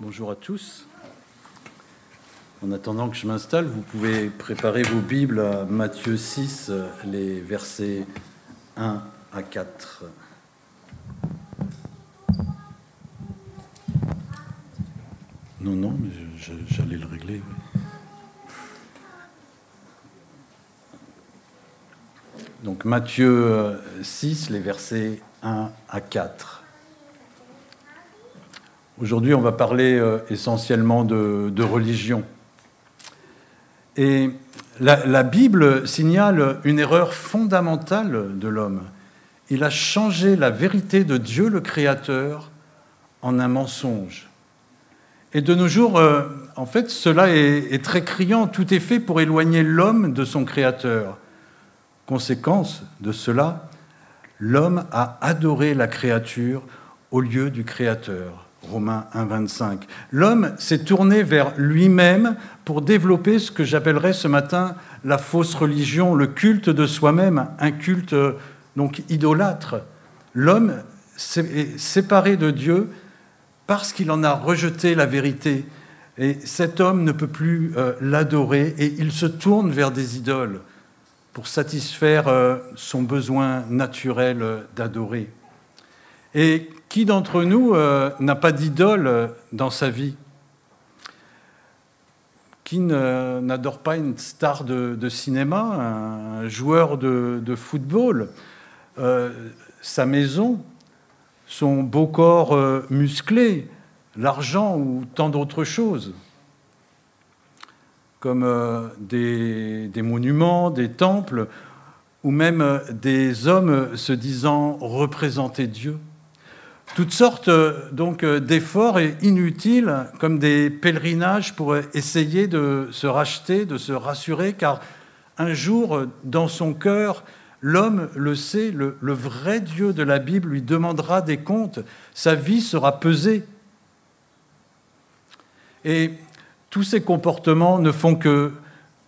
Bonjour à tous. En attendant que je m'installe, vous pouvez préparer vos Bibles à Matthieu 6, les versets 1 à 4. Non, non, mais j'allais le régler. Donc Matthieu 6, les versets 1 à 4. Aujourd'hui, on va parler euh, essentiellement de, religion. Et la, Bible signale une erreur fondamentale de l'homme. Il a changé la vérité de Dieu le Créateur en un mensonge. Et de nos jours, euh, en fait, cela est, très criant. Tout est fait pour éloigner l'homme de son Créateur. Conséquence de cela, l'homme a adoré la créature au lieu du Créateur. Romains 1, 25. L'homme s'est tourné vers lui-même pour développer ce que j'appellerais ce matin la fausse religion, le culte de soi-même, un culte donc idolâtre. L'homme est séparé de Dieu parce qu'il en a rejeté la vérité. Et cet homme ne peut plus euh, l'adorer et il se tourne vers des idoles pour satisfaire euh, son besoin naturel d'adorer. Et qui d'entre nous euh, n'a pas d'idole euh, dans sa vie? Qui n'adore pas une star de, cinéma, un joueur de, football? Euh, Sa maison, son beau corps musclé, l'argent ou tant d'autres choses? Comme des, des, monuments, des temples, ou même des hommes se disant représenter Dieu? Toutes sortes euh, donc euh, d'efforts inutiles, comme des pèlerinages pour essayer de se racheter, de se rassurer, car un jour, dans son cœur, l'homme le sait, le, le, vrai Dieu de la Bible lui demandera des comptes, sa vie sera pesée. Et tous ces comportements ne font que,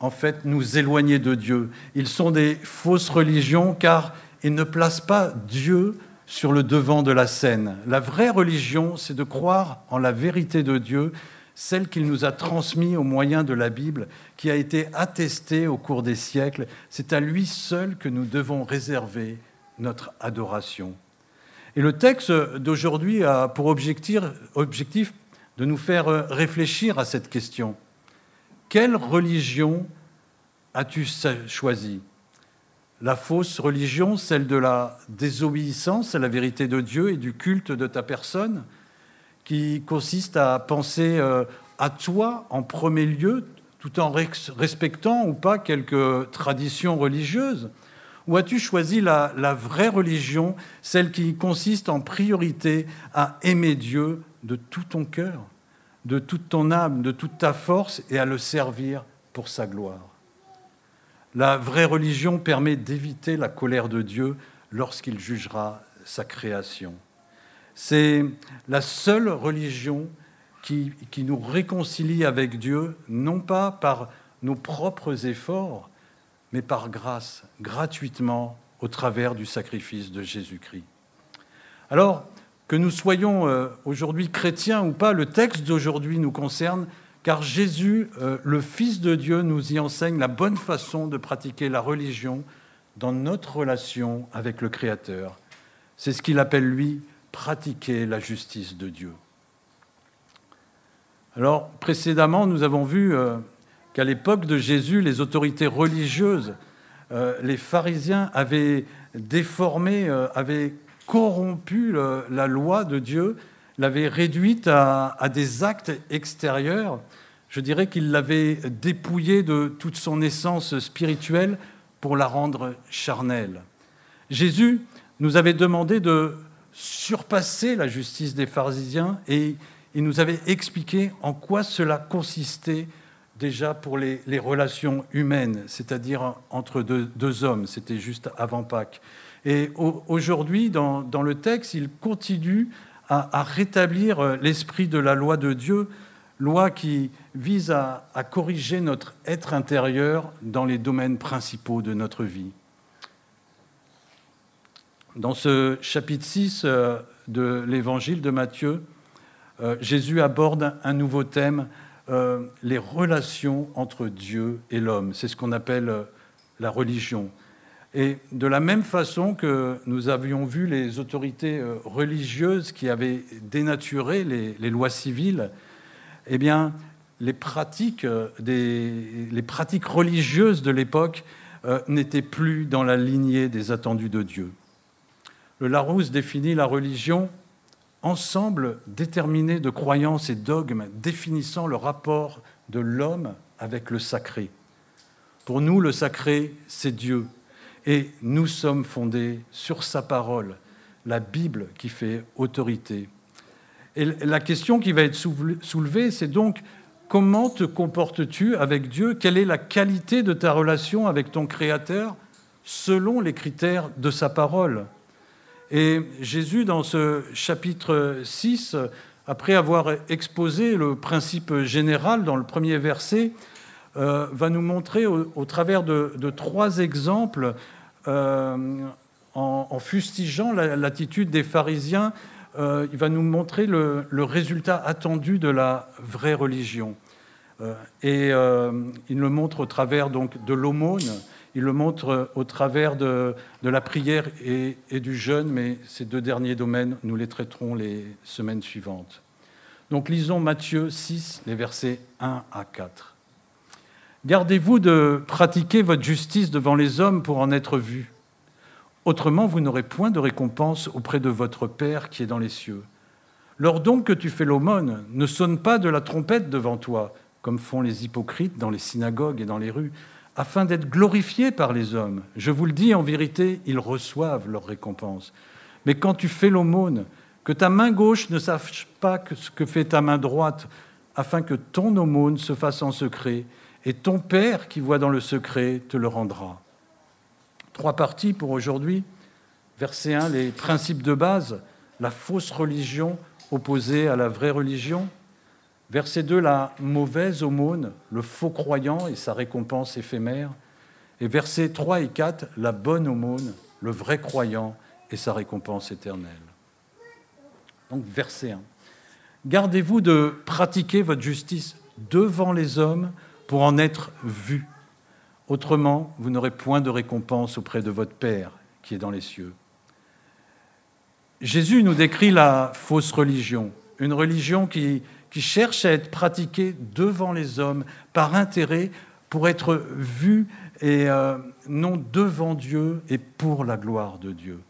en fait, nous éloigner de Dieu. Ils sont des fausses religions, car ils ne placent pas Dieu sur le devant de la scène. La vraie religion, c'est de croire en la vérité de Dieu, celle qu'il nous a transmise au moyen de la Bible, qui a été attestée au cours des siècles. C'est à lui seul que nous devons réserver notre adoration. Et le texte d'aujourd'hui a pour objectif, de nous faire réfléchir à cette question. Quelle religion as-tu choisi? La fausse religion, celle de la désobéissance à la vérité de Dieu et du culte de ta personne, qui consiste à penser euh, à toi en premier lieu, tout en respectant ou pas quelques traditions religieuses. Ou as-tu choisi la, la, vraie religion, celle qui consiste en priorité à aimer Dieu de tout ton cœur, de toute ton âme, de toute ta force et à le servir pour sa gloire? La vraie religion permet d'éviter la colère de Dieu lorsqu'il jugera sa création. C'est la seule religion qui, nous réconcilie avec Dieu, non pas par nos propres efforts, mais par grâce, gratuitement, au travers du sacrifice de Jésus-Christ. Alors, que nous soyons euh, aujourd'hui chrétiens ou pas, le texte d'aujourd'hui nous concerne car Jésus, euh, le Fils de Dieu, nous y enseigne la bonne façon de pratiquer la religion dans notre relation avec le Créateur. C'est ce qu'il appelle, lui, pratiquer la justice de Dieu. Alors, précédemment, nous avons vu euh, qu'à l'époque de Jésus, les autorités religieuses, euh, les pharisiens avaient déformé, avaient corrompu la loi de Dieu, l'avaient réduite à des actes extérieurs je dirais qu'il l'avait dépouillée de toute son essence spirituelle pour la rendre charnelle. Jésus nous avait demandé de surpasser la justice des pharisiens et il nous avait expliqué en quoi cela consistait déjà pour les, relations humaines, c'est-à-dire entre deux, hommes. C'était juste avant Pâques. Et aujourd'hui, dans, le texte, il continue à rétablir l'esprit de la loi de Dieu loi qui vise à, corriger notre être intérieur dans les domaines principaux de notre vie. Dans ce chapitre 6 euh, de l'évangile de Matthieu, euh, Jésus aborde un nouveau thème, euh, les relations entre Dieu et l'homme. C'est ce qu'on appelle euh, la religion. Et de la même façon que nous avions vu les autorités religieuses qui avaient dénaturé les, lois civiles, eh bien, les pratiques, les pratiques religieuses de l'époque n'étaient plus dans la lignée des attendus de Dieu. Le Larousse définit la religion ensemble déterminé de croyances et dogmes définissant le rapport de l'homme avec le sacré. Pour nous, le sacré, c'est Dieu. Et nous sommes fondés sur sa parole, la Bible qui fait autorité. Et la question qui va être soulevée, c'est donc comment te comportes-tu avec Dieu? Quelle est la qualité de ta relation avec ton Créateur selon les critères de sa parole? Et Jésus, dans ce chapitre 6, après avoir exposé le principe général dans le premier verset, euh, va nous montrer au, travers de, trois exemples, euh, en, fustigeant l'attitude des pharisiens, euh, il va nous montrer le, résultat attendu de la vraie religion. et il le montre au travers donc, de l'aumône, il le montre au travers de, la prière et, du jeûne, mais ces deux derniers domaines, nous les traiterons les semaines suivantes. Donc lisons Matthieu 6, les versets 1 à 4. Gardez-vous de pratiquer votre justice devant les hommes pour en être vus. Autrement, vous n'aurez point de récompense auprès de votre Père qui est dans les cieux. Lors donc que tu fais l'aumône, ne sonne pas de la trompette devant toi, comme font les hypocrites dans les synagogues et dans les rues afin d'être glorifiés par les hommes. Je vous le dis en vérité, ils reçoivent leur récompense. Mais quand tu fais l'aumône, que ta main gauche ne sache pas ce que fait ta main droite, afin que ton aumône se fasse en secret, et ton Père qui voit dans le secret te le rendra. Trois parties pour aujourd'hui. Verset 1, les principes de base, la fausse religion opposée à la vraie religion. Verset 2, la mauvaise aumône, le faux croyant et sa récompense éphémère. Et versets 3 et 4, la bonne aumône, le vrai croyant et sa récompense éternelle. Donc verset 1. Gardez-vous de pratiquer votre justice devant les hommes pour en être vu. Autrement, vous n'aurez point de récompense auprès de votre Père qui est dans les cieux. Jésus nous décrit la fausse religion, une religion qui cherche à être pratiqué devant les hommes par intérêt pour être vu et euh, non devant Dieu et pour la gloire de Dieu.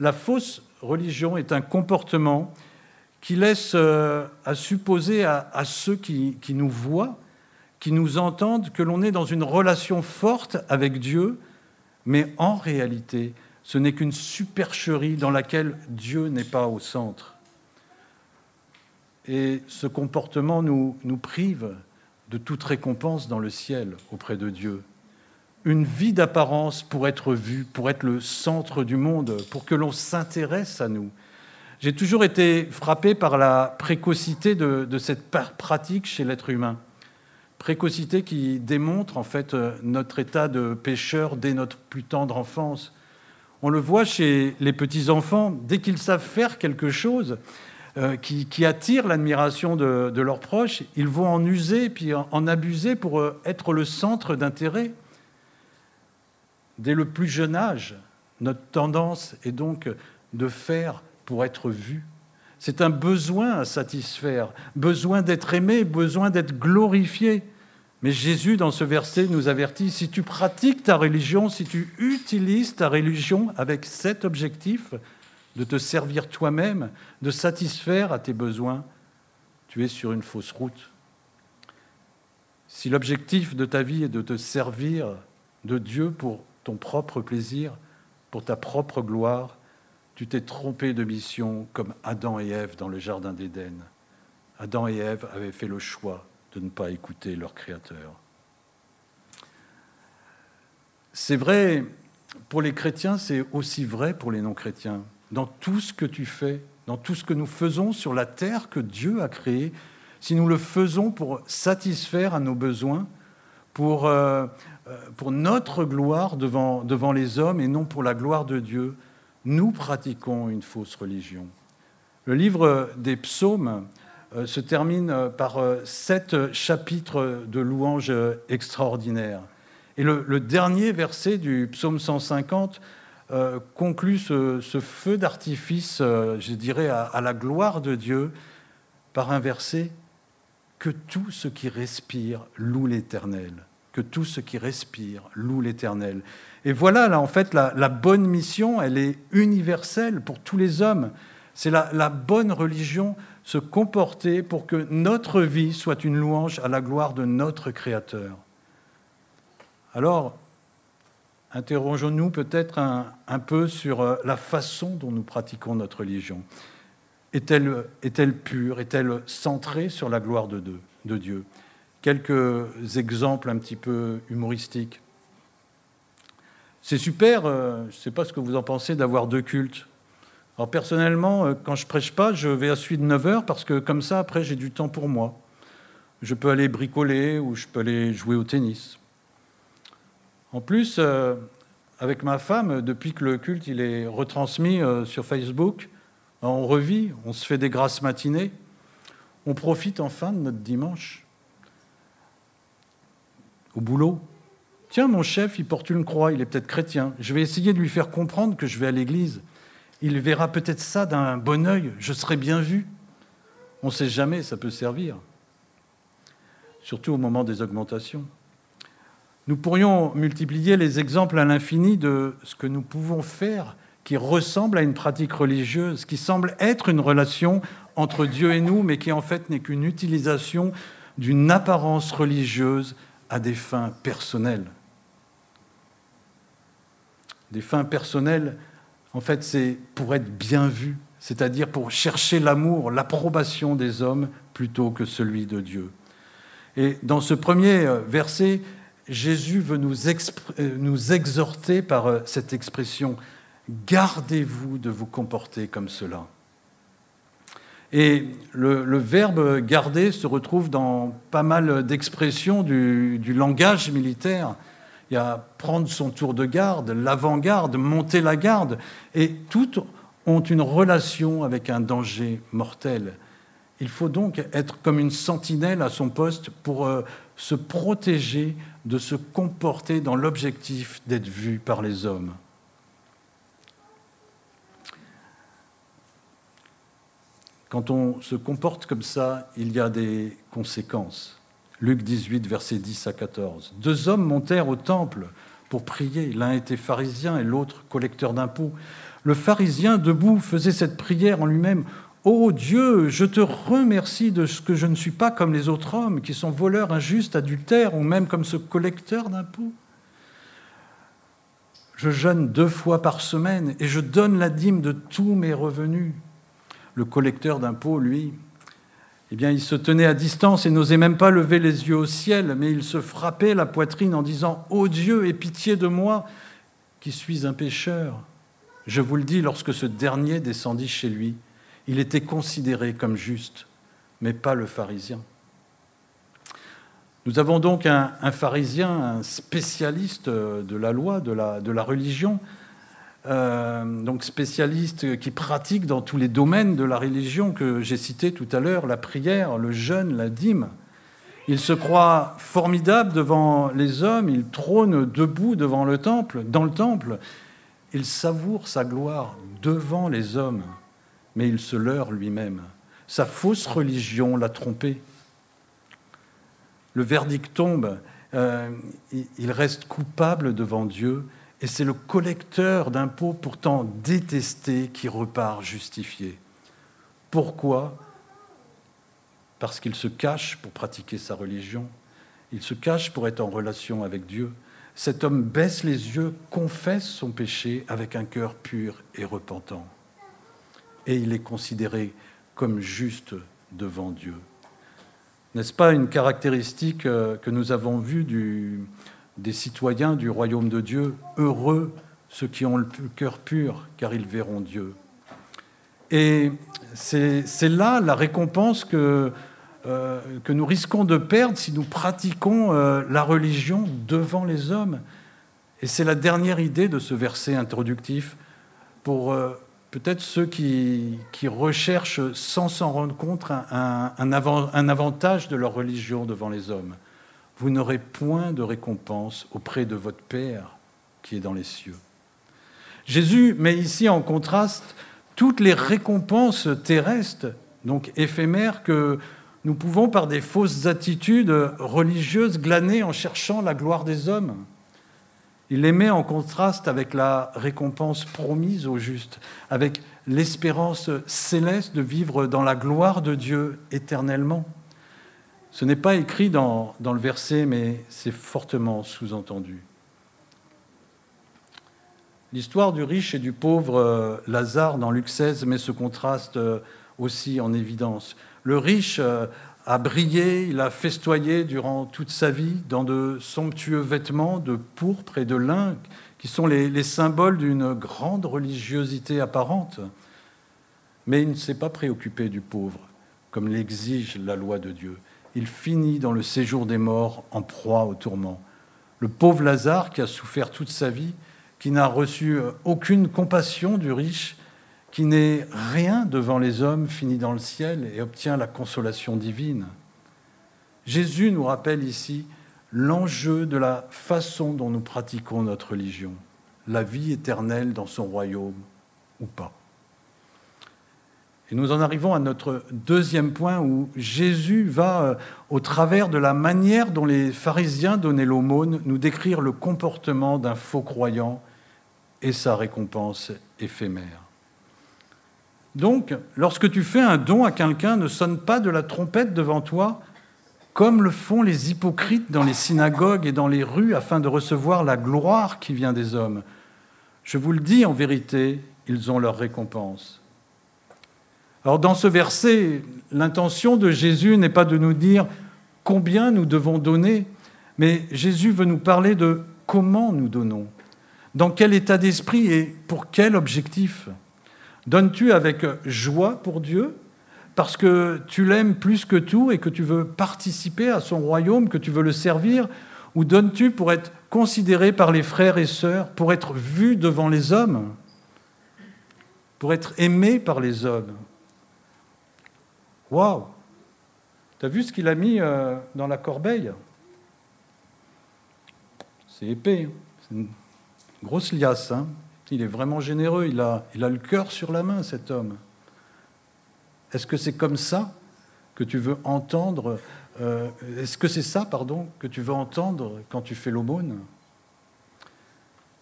La fausse religion est un comportement qui laisse euh, à supposer à, ceux qui, qui, nous voient, qui nous entendent, que l'on est dans une relation forte avec Dieu, mais en réalité, ce n'est qu'une supercherie dans laquelle Dieu n'est pas au centre. Et ce comportement nous, nous prive de toute récompense dans le ciel auprès de Dieu. Une vie d'apparence pour être vue, pour être le centre du monde, pour que l'on s'intéresse à nous. J'ai toujours été frappé par la précocité de cette pratique chez l'être humain. Précocité qui démontre en fait notre état de pécheur dès notre plus tendre enfance. On le voit chez les petits-enfants, dès qu'ils savent faire quelque chose, euh, qui, attirent l'admiration de, leurs proches, ils vont en user puis en, abuser pour euh, être le centre d'intérêt. Dès le plus jeune âge, notre tendance est donc de faire pour être vu. C'est un besoin à satisfaire, besoin d'être aimé, besoin d'être glorifié. Mais Jésus, dans ce verset, nous avertit, si tu pratiques ta religion, si tu utilises ta religion avec cet objectif, de te servir toi-même, de satisfaire à tes besoins, tu es sur une fausse route. Si l'objectif de ta vie est de te servir de Dieu pour ton propre plaisir, pour ta propre gloire, tu t'es trompé de mission comme Adam et Ève dans le Jardin d'Éden. Adam et Ève avaient fait le choix de ne pas écouter leur Créateur. C'est vrai pour les chrétiens, c'est aussi vrai pour les non-chrétiens dans tout ce que tu fais, dans tout ce que nous faisons sur la terre que Dieu a créée, si nous le faisons pour satisfaire à nos besoins, pour, euh, euh, pour notre gloire devant, devant les hommes et non pour la gloire de Dieu, nous pratiquons une fausse religion. Le livre des psaumes se termine euh, par sept chapitres de louanges extraordinaires. Et le, dernier verset du psaume 150 conclut ce, feu d'artifice, je dirais, à la gloire de Dieu, par un verset que tout ce qui respire loue l'Éternel. Que tout ce qui respire loue l'Éternel. Et voilà, là, en fait, la, bonne mission, elle est universelle pour tous les hommes. C'est la, bonne religion, se comporter pour que notre vie soit une louange à la gloire de notre Créateur. Alors, interrogeons-nous peut-être un, peu sur euh, la façon dont nous pratiquons notre religion. Est-elle est pure? Est-elle centrée sur la gloire de, de Dieu? Quelques exemples un petit peu humoristiques. C'est super, euh, je ne sais pas ce que vous en pensez, d'avoir deux cultes. Alors personnellement, euh, quand je prêche pas, je vais à suite de 9 heures parce que comme ça, après, j'ai du temps pour moi. Je peux aller bricoler ou je peux aller jouer au tennis. En plus, euh, avec ma femme, depuis que le culte est retransmis sur Facebook, on revit, on se fait des grasses matinées, on profite enfin de notre dimanche. Au boulot, tiens, mon chef, il porte une croix, il est peut-être chrétien, je vais essayer de lui faire comprendre que je vais à l'église. Il verra peut-être ça d'un bon œil, je serai bien vu. On ne sait jamais, ça peut servir, surtout au moment des augmentations. Nous pourrions multiplier les exemples à l'infini de ce que nous pouvons faire qui ressemble à une pratique religieuse, qui semble être une relation entre Dieu et nous, mais qui en fait n'est qu'une utilisation d'une apparence religieuse à des fins personnelles. Des fins personnelles, en fait, c'est pour être bien vu, c'est-à-dire pour chercher l'amour, l'approbation des hommes plutôt que celui de Dieu. Et dans ce premier euh, verset, Jésus veut nous, euh, exhorter par euh, cette expression Gardez-vous de vous comporter comme cela. Et le, verbe garder se retrouve dans pas mal d'expressions du, langage militaire. Il y a prendre son tour de garde, l'avant-garde, monter la garde, et toutes ont une relation avec un danger mortel. Il faut donc être comme une sentinelle à son poste pour euh, se protéger de se comporter dans l'objectif d'être vu par les hommes. Quand on se comporte comme ça, il y a des conséquences. Luc 18, versets 10 à 14. Deux hommes montèrent au temple pour prier. L'un était pharisien et l'autre collecteur d'impôts. Le pharisien, debout, faisait cette prière en lui-même. Ô Dieu, je te remercie de ce que je ne suis pas comme les autres hommes qui sont voleurs, injustes, adultères, ou même comme ce collecteur d'impôts. Je jeûne deux fois par semaine et je donne la dîme de tous mes revenus le collecteur d'impôts, lui, eh bien, il se tenait à distance et n'osait même pas lever les yeux au ciel, mais il se frappait la poitrine en disant Ô Dieu, aie pitié de moi, qui suis un pécheur. Je vous le dis, lorsque ce dernier descendit chez lui, il était considéré comme juste, mais pas le pharisien. Nous avons donc un, pharisien, un spécialiste de la loi, de la, de la religion, euh, donc spécialiste qui pratique dans tous les domaines de la religion que j'ai cité tout à l'heure, la prière, le jeûne, la dîme. Il se croit formidable devant les hommes, il trône debout devant le temple, dans le temple. Il savoure sa gloire devant les hommes, mais il se leurre lui-même. Sa fausse religion l'a trompé. Le verdict tombe, euh, il reste coupable devant Dieu et c'est le collecteur d'impôts pourtant détesté qui repart justifié. Pourquoi? Parce qu'il se cache pour pratiquer sa religion, il se cache pour être en relation avec Dieu. Cet homme baisse les yeux, confesse son péché avec un cœur pur et repentant. Et il est considéré comme juste devant Dieu. N'est-ce pas une caractéristique euh, que nous avons vue du, des citoyens du royaume de Dieu, heureux ceux qui ont le cœur pur, car ils verront Dieu. Et c'est là la récompense que, euh, que nous risquons de perdre si nous pratiquons euh, la religion devant les hommes. Et c'est la dernière idée de ce verset introductif pour euh, peut-être ceux qui, recherchent sans s'en rendre compte un, un avantage de leur religion devant les hommes. Vous n'aurez point de récompense auprès de votre Père qui est dans les cieux. Jésus met ici en contraste toutes les récompenses terrestres, donc éphémères, que nous pouvons, par des fausses attitudes religieuses, glaner en cherchant la gloire des hommes. Il les met en contraste avec la récompense promise aux justes, avec l'espérance céleste de vivre dans la gloire de Dieu éternellement. Ce n'est pas écrit dans, le verset, mais c'est fortement sous-entendu. L'histoire du riche et du pauvre euh, Lazare dans Luc 16 met ce contraste euh, aussi en évidence. Le riche euh, a brillé, il a festoyé durant toute sa vie dans de somptueux vêtements de pourpre et de lin, qui sont les, symboles d'une grande religiosité apparente. Mais il ne s'est pas préoccupé du pauvre, comme l'exige la loi de Dieu. Il finit dans le séjour des morts en proie au tourment. Le pauvre Lazare, qui a souffert toute sa vie, qui n'a reçu aucune compassion du riche, qui n'est rien devant les hommes, finit dans le ciel et obtient la consolation divine. Jésus nous rappelle ici l'enjeu de la façon dont nous pratiquons notre religion, la vie éternelle dans son royaume ou pas. Et nous en arrivons à notre deuxième point où Jésus va, euh, au travers de la manière dont les pharisiens donnaient l'aumône, nous décrire le comportement d'un faux croyant et sa récompense éphémère. Donc, lorsque tu fais un don à quelqu'un, ne sonne pas de la trompette devant toi, comme le font les hypocrites dans les synagogues et dans les rues, afin de recevoir la gloire qui vient des hommes. Je vous le dis en vérité, ils ont leur récompense. Alors dans ce verset, l'intention de Jésus n'est pas de nous dire combien nous devons donner, mais Jésus veut nous parler de comment nous donnons, dans quel état d'esprit et pour quel objectif. Donnes-tu avec joie pour Dieu parce que tu l'aimes plus que tout et que tu veux participer à son royaume, que tu veux le servir Ou donnes-tu pour être considéré par les frères et sœurs, pour être vu devant les hommes, pour être aimé par les hommes? Waouh T'as vu ce qu'il a mis euh, dans la corbeille? C'est épais, hein. c'est une grosse liasse. Hein il est vraiment généreux, il a, le cœur sur la main, cet homme. Est-ce que c'est comme ça que tu veux entendre euh, Est-ce que c'est ça, pardon, que tu veux entendre quand tu fais l'aumône?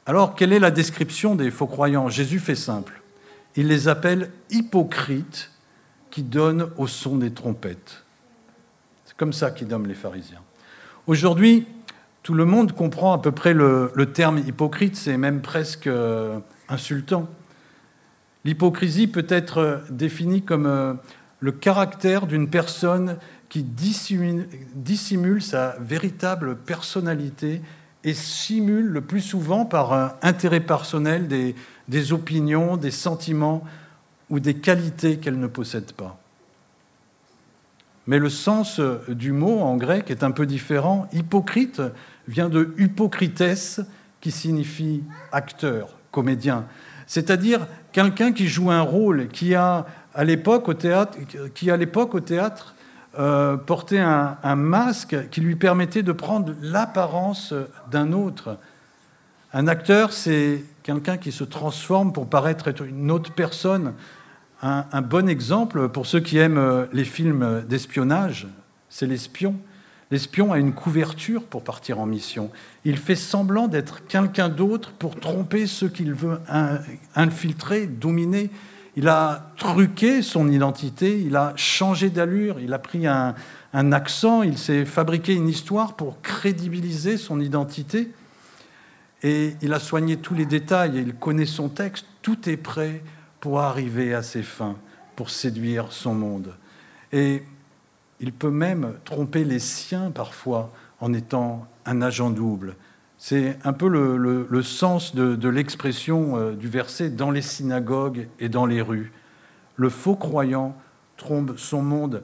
Alors, quelle est la description des faux croyants? Jésus fait simple. Il les appelle hypocrites qui donnent au son des trompettes. C'est comme ça qu'il nomme les pharisiens. Aujourd'hui, tout le monde comprend à peu près le, terme hypocrite, c'est même presque euh, insultant. L'hypocrisie peut être définie comme euh, le caractère d'une personne qui dissimule, sa véritable personnalité et simule le plus souvent par un intérêt personnel des opinions, des sentiments ou des qualités qu'elle ne possède pas. Mais le sens du mot en grec est un peu différent. Hypocrite vient de hypocrites, qui signifie acteur, comédien. C'est-à-dire quelqu'un qui joue un rôle, qui a à l'époque au théâtre, qui à l'époque au théâtre euh, portait un, un, masque qui lui permettait de prendre l'apparence d'un autre. Un acteur, c'est quelqu'un qui se transforme pour paraître être une autre personne. Un, un bon exemple pour ceux qui aiment les films d'espionnage, c'est l'espion. L'espion a une couverture pour partir en mission. Il fait semblant d'être quelqu'un d'autre pour tromper ceux qu'il veut infiltrer, dominer. Il a truqué son identité, il a changé d'allure, il a pris un, accent, il s'est fabriqué une histoire pour crédibiliser son identité. Et il a soigné tous les détails, il connaît son texte, tout est prêt pour arriver à ses fins, pour séduire son monde. Et il peut même tromper les siens parfois en étant un agent double. C'est un peu le, sens de, l'expression euh, du verset dans les synagogues et dans les rues. Le faux croyant trompe son monde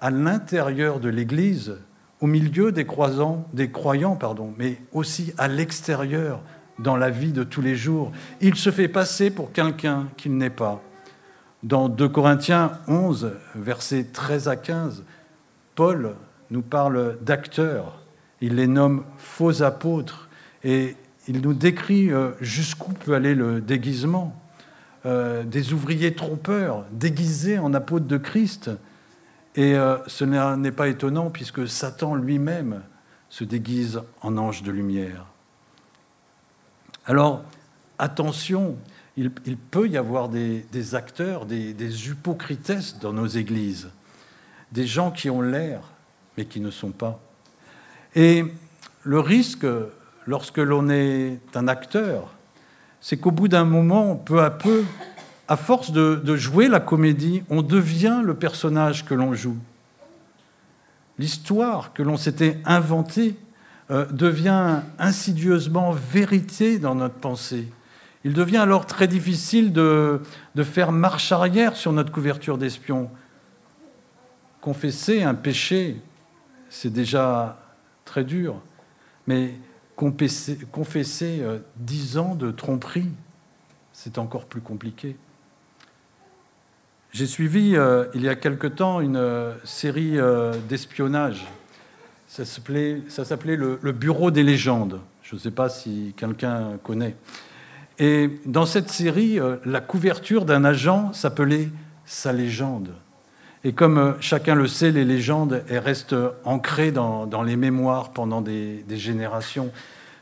à l'intérieur de l'Église, au milieu des, croisants, des croyants, pardon, mais aussi à l'extérieur, dans la vie de tous les jours. Il se fait passer pour quelqu'un qu'il n'est pas. Dans 2 Corinthiens 11, versets 13 à 15, Paul nous parle d'acteurs. Il les nomme faux apôtres et il nous décrit euh, jusqu'où peut aller le déguisement. Euh, des ouvriers trompeurs déguisés en apôtres de Christ. Et euh, ce n'est pas étonnant puisque Satan lui-même se déguise en ange de lumière. Alors, attention, il, peut y avoir des, acteurs, des, des dans nos églises, des gens qui ont l'air, mais qui ne sont pas. Et le risque, lorsque l'on est un acteur, c'est qu'au bout d'un moment, peu à peu, à force de, jouer la comédie, on devient le personnage que l'on joue. L'histoire que l'on s'était inventée euh, devient insidieusement vérité dans notre pensée. Il devient alors très difficile de, de faire marche arrière sur notre couverture d'espion. Confesser un péché, c'est déjà très dur, mais confesser, euh, dix ans de tromperie, c'est encore plus compliqué. J'ai suivi euh, il y a quelque temps une euh, série d'espionnage. Ça s'appelait le, Bureau des légendes. Je ne sais pas si quelqu'un connaît. Et dans cette série, la couverture d'un agent s'appelait Sa légende. Et comme euh, chacun le sait, les légendes restent ancrées dans, les mémoires pendant des, générations.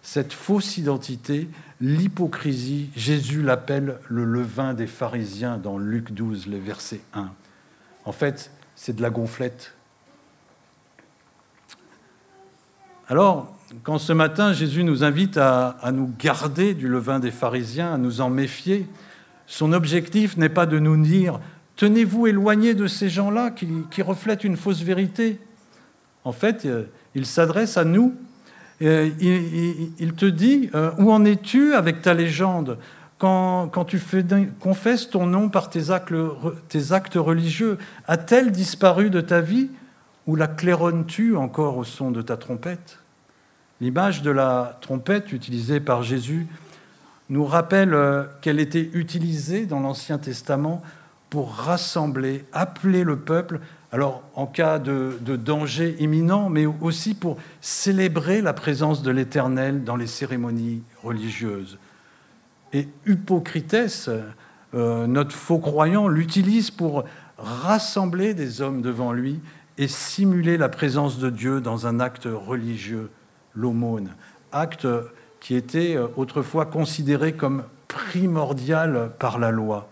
Cette fausse identité, l'hypocrisie, Jésus l'appelle le levain des pharisiens dans Luc 12, les versets 1. En fait, c'est de la gonflette. Alors, quand ce matin Jésus nous invite à, nous garder du levain des pharisiens, à nous en méfier, son objectif n'est pas de nous dire Tenez-vous éloigné de ces gens-là qui, reflètent une fausse vérité. En fait, euh, il s'adresse à nous. Euh, il, te dit, euh, où en es-tu avec ta légende quand, tu confesses ton nom par tes actes religieux, a-t-elle disparu de ta vie? Ou la claironnes-tu encore au son de ta trompette? L'image de la trompette utilisée par Jésus nous rappelle qu'elle était utilisée dans l'Ancien Testament pour rassembler, appeler le peuple, alors en cas de, danger imminent, mais aussi pour célébrer la présence de l'Éternel dans les cérémonies religieuses. Et Hypocrites, euh, notre faux croyant, l'utilise pour rassembler des hommes devant lui et simuler la présence de Dieu dans un acte religieux, l'aumône, acte qui était euh, autrefois considéré comme primordial par la loi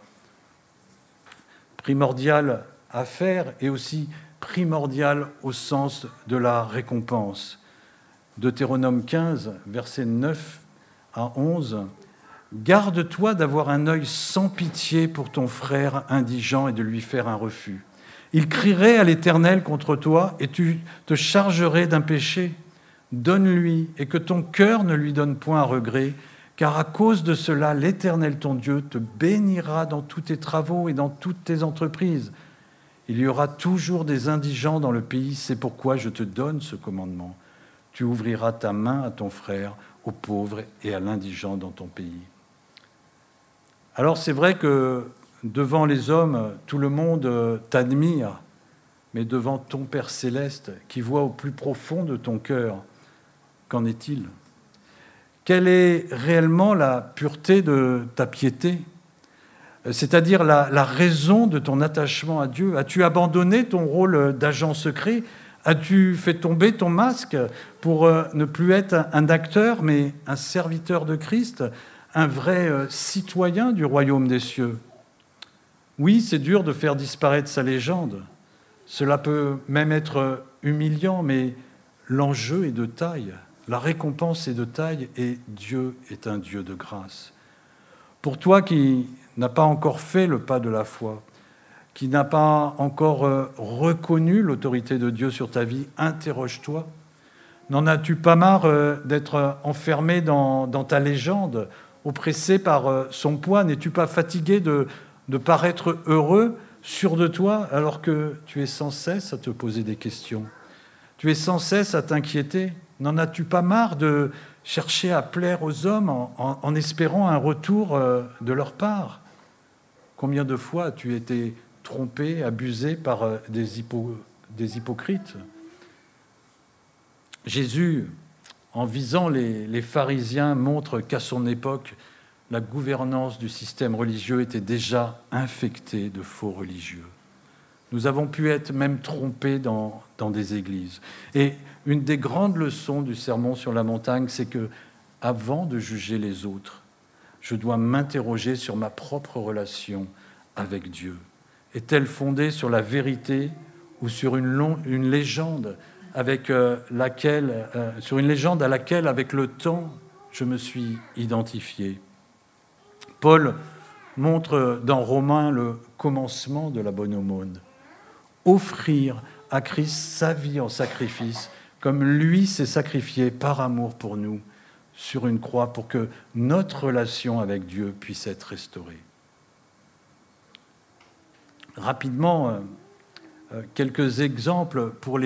primordial à faire et aussi primordial au sens de la récompense. Deutéronome 15, versets 9 à 11. Garde-toi d'avoir un œil sans pitié pour ton frère indigent et de lui faire un refus. Il crierait à l'Éternel contre toi et tu te chargerais d'un péché. Donne-lui et que ton cœur ne lui donne point à regret, car à cause de cela, l'Éternel ton Dieu te bénira dans tous tes travaux et dans toutes tes entreprises. Il y aura toujours des indigents dans le pays, c'est pourquoi je te donne ce commandement. Tu ouvriras ta main à ton frère, aux pauvres et à l'indigent dans ton pays. Alors c'est vrai que devant les hommes, tout le monde t'admire, mais devant ton Père céleste qui voit au plus profond de ton cœur, qu'en est-il? Quelle est réellement la pureté de ta piété? C'est-à-dire la, raison de ton attachement à Dieu? As-tu abandonné ton rôle d'agent secret? As-tu fait tomber ton masque pour euh, ne plus être un acteur, mais un serviteur de Christ, un vrai euh, citoyen du royaume des cieux? Oui, c'est dur de faire disparaître sa légende. Cela peut même être humiliant, mais l'enjeu est de taille. La récompense est de taille et Dieu est un Dieu de grâce. Pour toi qui n'as pas encore fait le pas de la foi, qui n'a pas encore euh, reconnu l'autorité de Dieu sur ta vie, interroge-toi. N'en as-tu pas marre euh, d'être enfermé dans, ta légende, oppressé par euh, son poids? N'es-tu pas fatigué de, de paraître heureux, sûr de toi, alors que tu es sans cesse à te poser des questions. Tu es sans cesse à t'inquiéter. N'en as-tu pas marre de chercher à plaire aux hommes en, espérant un retour euh, de leur part? Combien de fois as-tu été trompé, abusé par euh, des, hypocrites? Jésus, en visant les pharisiens, montre qu'à son époque, la gouvernance du système religieux était déjà infectée de faux religieux. Nous avons pu être même trompés dans, dans des églises. Et une des grandes leçons du sermon sur la montagne, c'est que avant de juger les autres, je dois m'interroger sur ma propre relation avec Dieu. Est-elle fondée sur la vérité ou sur une, une légende avec euh, laquelle, euh, sur une légende à laquelle, avec le temps, je me suis identifié? Paul montre dans Romains le commencement de la bonne aumône. Offrir à Christ sa vie en sacrifice, comme lui s'est sacrifié par amour pour nous sur une croix pour que notre relation avec Dieu puisse être restaurée. Rapidement, euh, euh, quelques exemples pour,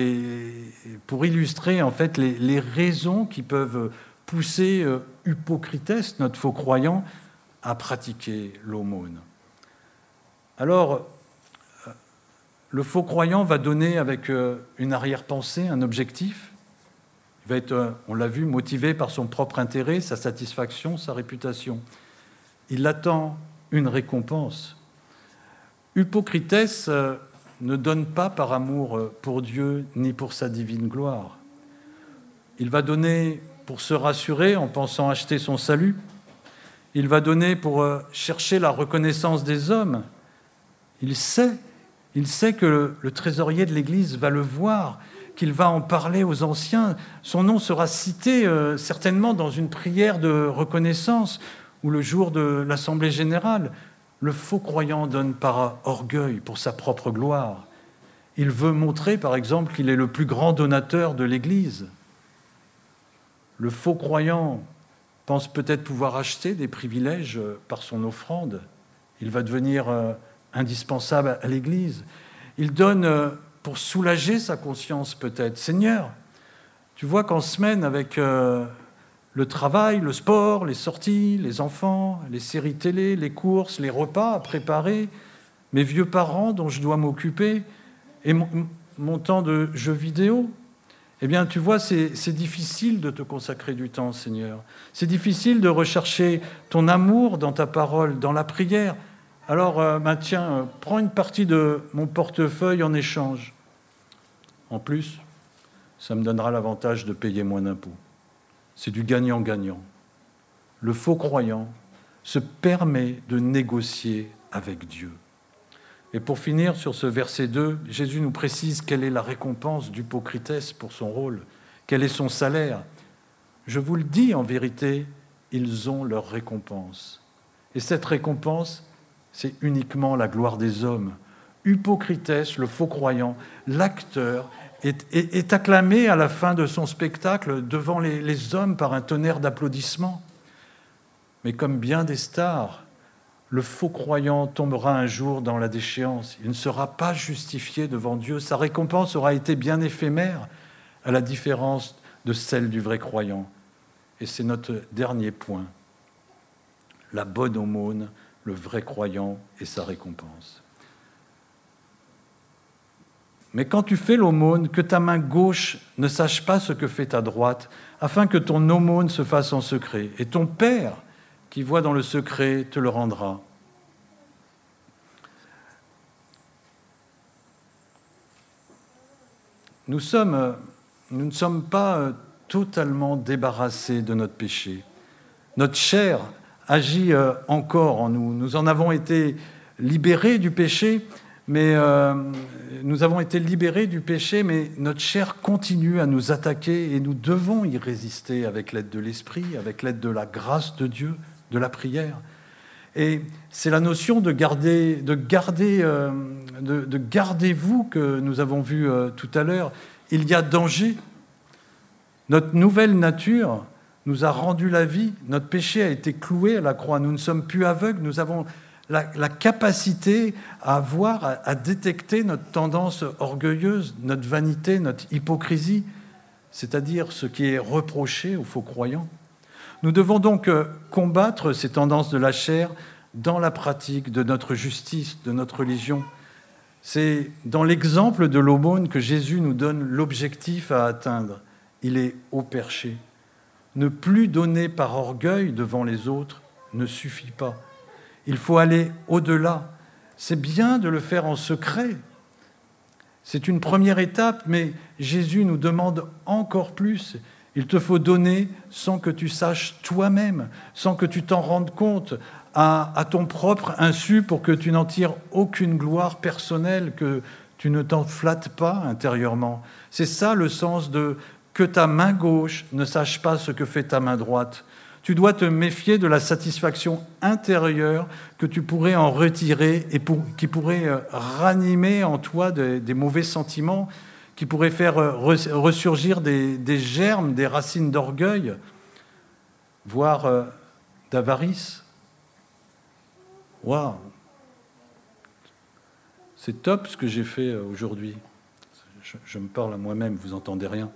pour illustrer en fait les, les, raisons qui peuvent pousser Hypocrites, notre faux croyant, à pratiquer l'aumône. Alors, euh, le faux croyant va donner avec euh, une arrière-pensée un objectif. Il va être, euh, on l'a vu, motivé par son propre intérêt, sa satisfaction, sa réputation. Il attend une récompense. Hypocrites ne donne pas par amour pour Dieu ni pour sa divine gloire. Il va donner pour se rassurer en pensant acheter son salut il va donner pour euh, chercher la reconnaissance des hommes. Il sait, il sait que le, trésorier de l'Église va le voir, qu'il va en parler aux anciens. Son nom sera cité euh, certainement dans une prière de reconnaissance ou le jour de l'Assemblée générale. Le faux croyant donne par orgueil pour sa propre gloire. Il veut montrer, par exemple, qu'il est le plus grand donateur de l'Église. Le faux croyant pense peut-être pouvoir acheter des privilèges euh, par son offrande. Il va devenir euh, indispensable à l'Église. Il donne euh, pour soulager sa conscience peut-être. Seigneur, tu vois qu'en semaine, avec le travail, le sport, les sorties, les enfants, les séries télé, les courses, les repas à préparer, mes vieux parents dont je dois m'occuper, et mon temps de jeux vidéo, eh bien, tu vois, c'est difficile de te consacrer du temps, Seigneur. C'est difficile de rechercher ton amour dans ta parole, dans la prière. Alors, euh, bah, tiens, euh, prends une partie de mon portefeuille en échange. En plus, ça me donnera l'avantage de payer moins d'impôts. C'est du gagnant-gagnant. Le faux croyant se permet de négocier avec Dieu. Et pour finir sur ce verset 2, Jésus nous précise quelle est la récompense d'Hypocrites pour son rôle, quel est son salaire. Je vous le dis en vérité, ils ont leur récompense. Et cette récompense, c'est uniquement la gloire des hommes. Hypocrites, le faux croyant, l'acteur, est, acclamé à la fin de son spectacle devant les hommes par un tonnerre d'applaudissements. Mais comme bien des stars, le faux croyant tombera un jour dans la déchéance. Il ne sera pas justifié devant Dieu. Sa récompense aura été bien éphémère, à la différence de celle du vrai croyant. Et c'est notre dernier point. La bonne aumône, le vrai croyant et sa récompense. Mais quand tu fais l'aumône, que ta main gauche ne sache pas ce que fait ta droite, afin que ton aumône se fasse en secret. Et ton Père, qui voit dans le secret te le rendra. Nous, sommes, nous ne sommes pas euh, totalement débarrassés de notre péché. Notre chair agit euh, encore en nous. Nous en avons été libérés du péché, mais euh, nous avons été libérés du péché, mais notre chair continue à nous attaquer et nous devons y résister avec l'aide de l'Esprit, avec l'aide de la grâce de Dieu de la prière. Et c'est la notion de garder, de garder, euh, de, gardez-vous que nous avons vu euh, tout à l'heure. Il y a danger. Notre nouvelle nature nous a rendu la vie. Notre péché a été cloué à la croix. Nous ne sommes plus aveugles. Nous avons la, capacité à voir, à, à, détecter notre tendance orgueilleuse, notre vanité, notre hypocrisie, c'est-à-dire ce qui est reproché aux faux croyants. Nous devons donc euh, combattre ces tendances de la chair dans la pratique de notre justice, de notre religion. C'est dans l'exemple de l'aumône que Jésus nous donne l'objectif à atteindre. Il est au perché. Ne plus donner par orgueil devant les autres ne suffit pas. Il faut aller au-delà. C'est bien de le faire en secret. C'est une première étape, mais Jésus nous demande encore plus. Il te faut donner sans que tu saches toi-même, sans que tu t'en rendes compte, à, ton propre insu pour que tu n'en tires aucune gloire personnelle, que tu ne t'en flattes pas intérieurement. C'est ça le sens de que ta main gauche ne sache pas ce que fait ta main droite. Tu dois te méfier de la satisfaction intérieure que tu pourrais en retirer et qui pourrait euh, ranimer en toi des, mauvais sentiments, qui pourrait faire euh, ressurgir des, germes, des racines d'orgueil, voire euh, d'avarice. Waouh C'est top ce que j'ai fait aujourd'hui. Je, me parle à moi-même, vous entendez rien.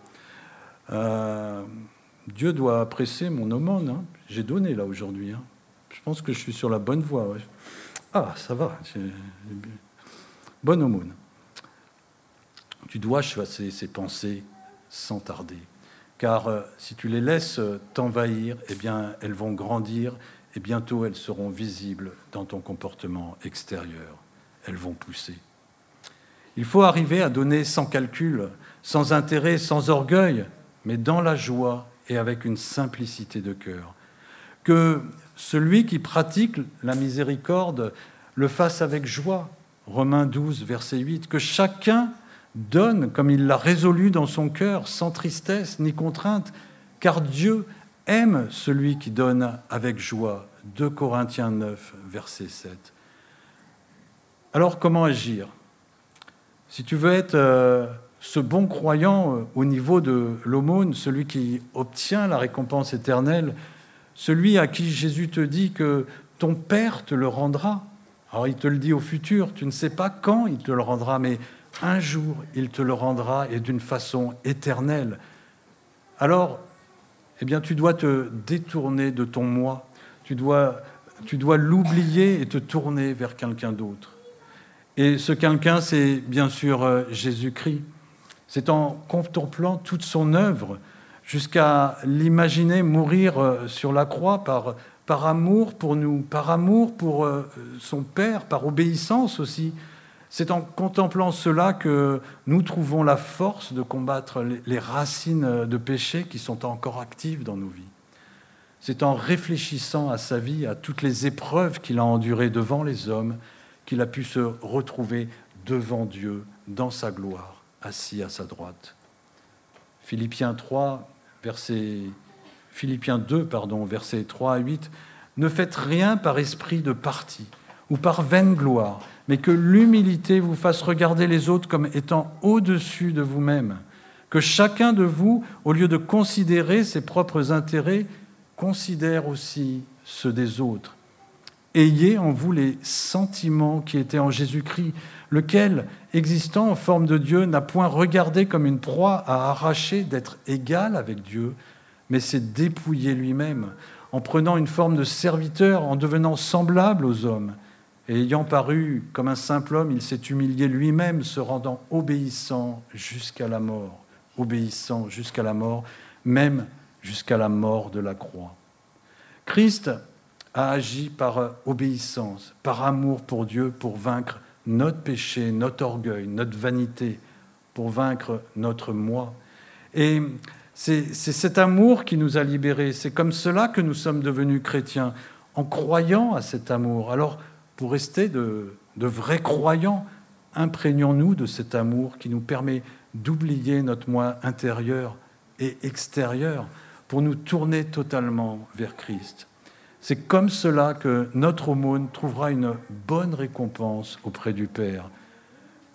Dieu doit apprécier mon aumône. Hein. J'ai donné là aujourd'hui. Hein. Je pense que je suis sur la bonne voie. Ah, ça va. Bonne aumône. Tu dois chasser ces pensées sans tarder. Car euh, si tu les laisses euh, t'envahir, eh bien, elles vont grandir et bientôt elles seront visibles dans ton comportement extérieur. Elles vont pousser. Il faut arriver à donner sans calcul, sans intérêt, sans orgueil, mais dans la joie et avec une simplicité de cœur. Que celui qui pratique la miséricorde le fasse avec joie. Romains 12, verset 8. Que chacun donne comme il l'a résolu dans son cœur, sans tristesse ni contrainte, car Dieu aime celui qui donne avec joie. 2 Corinthiens 9, verset 7. Alors comment agir? Si tu veux être euh, ce bon croyant euh, au niveau de l'aumône, celui qui obtient la récompense éternelle, celui à qui Jésus te dit que ton Père te le rendra. Alors il te le dit au futur, tu ne sais pas quand il te le rendra, mais un jour il te le rendra et d'une façon éternelle. Alors, eh bien, tu dois te détourner de ton moi, tu dois, tu dois l'oublier et te tourner vers quelqu'un d'autre. Et ce quelqu'un, c'est bien sûr euh, Jésus-Christ. C'est en contemplant toute son œuvre, jusqu'à l'imaginer mourir euh, sur la croix par, par amour pour nous, par amour pour euh, son Père, par obéissance aussi. C'est en contemplant cela que nous trouvons la force de combattre les racines de péché qui sont encore actives dans nos vies. C'est en réfléchissant à sa vie, à toutes les épreuves qu'il a endurées devant les hommes, qu'il a pu se retrouver devant Dieu dans sa gloire assis à sa droite. Philippiens 3, verset, Philippiens 2, pardon, versets 3 à 8. Ne faites rien par esprit de parti ou par vaine gloire, mais que l'humilité vous fasse regarder les autres comme étant au-dessus de vous-même. Que chacun de vous, au lieu de considérer ses propres intérêts, considère aussi ceux des autres. Ayez en vous les sentiments qui étaient en Jésus-Christ, lequel, existant en forme de Dieu, n'a point regardé comme une proie à arracher d'être égal avec Dieu, mais s'est dépouillé lui-même, en prenant une forme de serviteur, en devenant semblable aux hommes. Et ayant paru comme un simple homme, il s'est humilié lui-même, se rendant obéissant jusqu'à la mort, obéissant jusqu'à la mort, même jusqu'à la mort de la croix. Christ a agi par obéissance, par amour pour Dieu, pour vaincre notre péché, notre orgueil, notre vanité, pour vaincre notre moi. Et c'est cet amour qui nous a libérés. C'est comme cela que nous sommes devenus chrétiens, en croyant à cet amour. Alors, pour rester de, vrais croyants, imprégnons-nous de cet amour qui nous permet d'oublier notre moi intérieur et extérieur pour nous tourner totalement vers Christ. C'est comme cela que notre aumône trouvera une bonne récompense auprès du Père,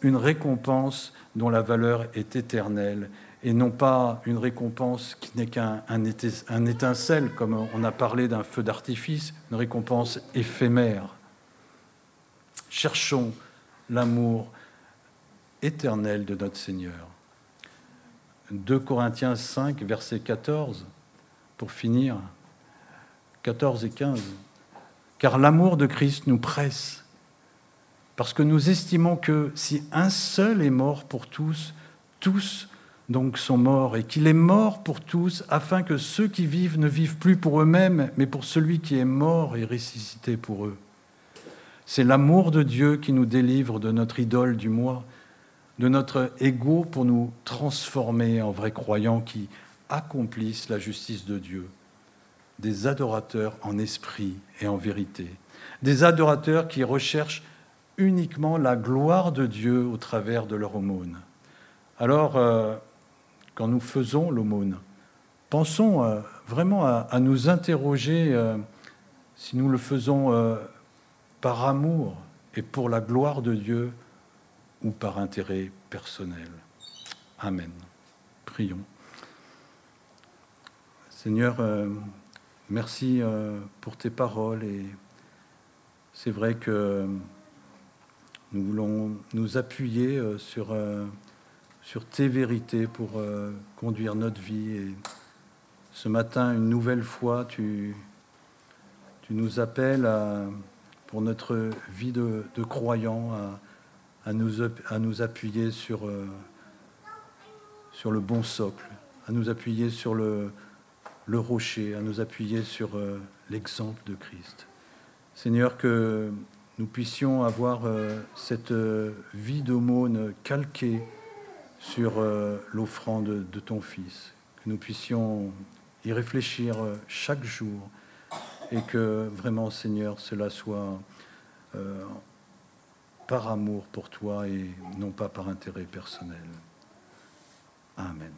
une récompense dont la valeur est éternelle et non pas une récompense qui n'est qu'un un étincelle, comme on a parlé d'un feu d'artifice, une récompense éphémère. Cherchons l'amour éternel de notre Seigneur. 2 Corinthiens 5, verset 14, pour finir. 14 et 15. car l'amour de Christ nous presse, parce que nous estimons que si un seul est mort pour tous, tous donc sont morts, et qu'il est mort pour tous, afin que ceux qui vivent ne vivent plus pour eux-mêmes, mais pour celui qui est mort et ressuscité pour eux. C'est l'amour de Dieu qui nous délivre de notre idole du moi, de notre ego pour nous transformer en vrais croyants qui accomplissent la justice de Dieu, des adorateurs en esprit et en vérité, des adorateurs qui recherchent uniquement la gloire de Dieu au travers de leur aumône. Alors, euh, quand nous faisons l'aumône, pensons euh, vraiment à, nous interroger euh, si nous le faisons par amour et pour la gloire de Dieu ou par intérêt personnel. Amen. Prions. Seigneur, euh, merci euh, pour tes paroles et c'est vrai que nous voulons nous appuyer euh, sur, tes vérités pour conduire notre vie. Et ce matin, une nouvelle fois, tu, nous appelles pour notre vie de, de croyant à à nous, à nous appuyer sur, euh, sur le bon socle, à nous appuyer sur le, le rocher, à nous appuyer sur euh, l'exemple de Christ. Seigneur, que nous puissions avoir euh, cette vie d'aumône calquée sur l'offrande de ton Fils, que nous puissions y réfléchir chaque jour et que vraiment, Seigneur, cela soit par amour pour toi et non pas par intérêt personnel. Amen.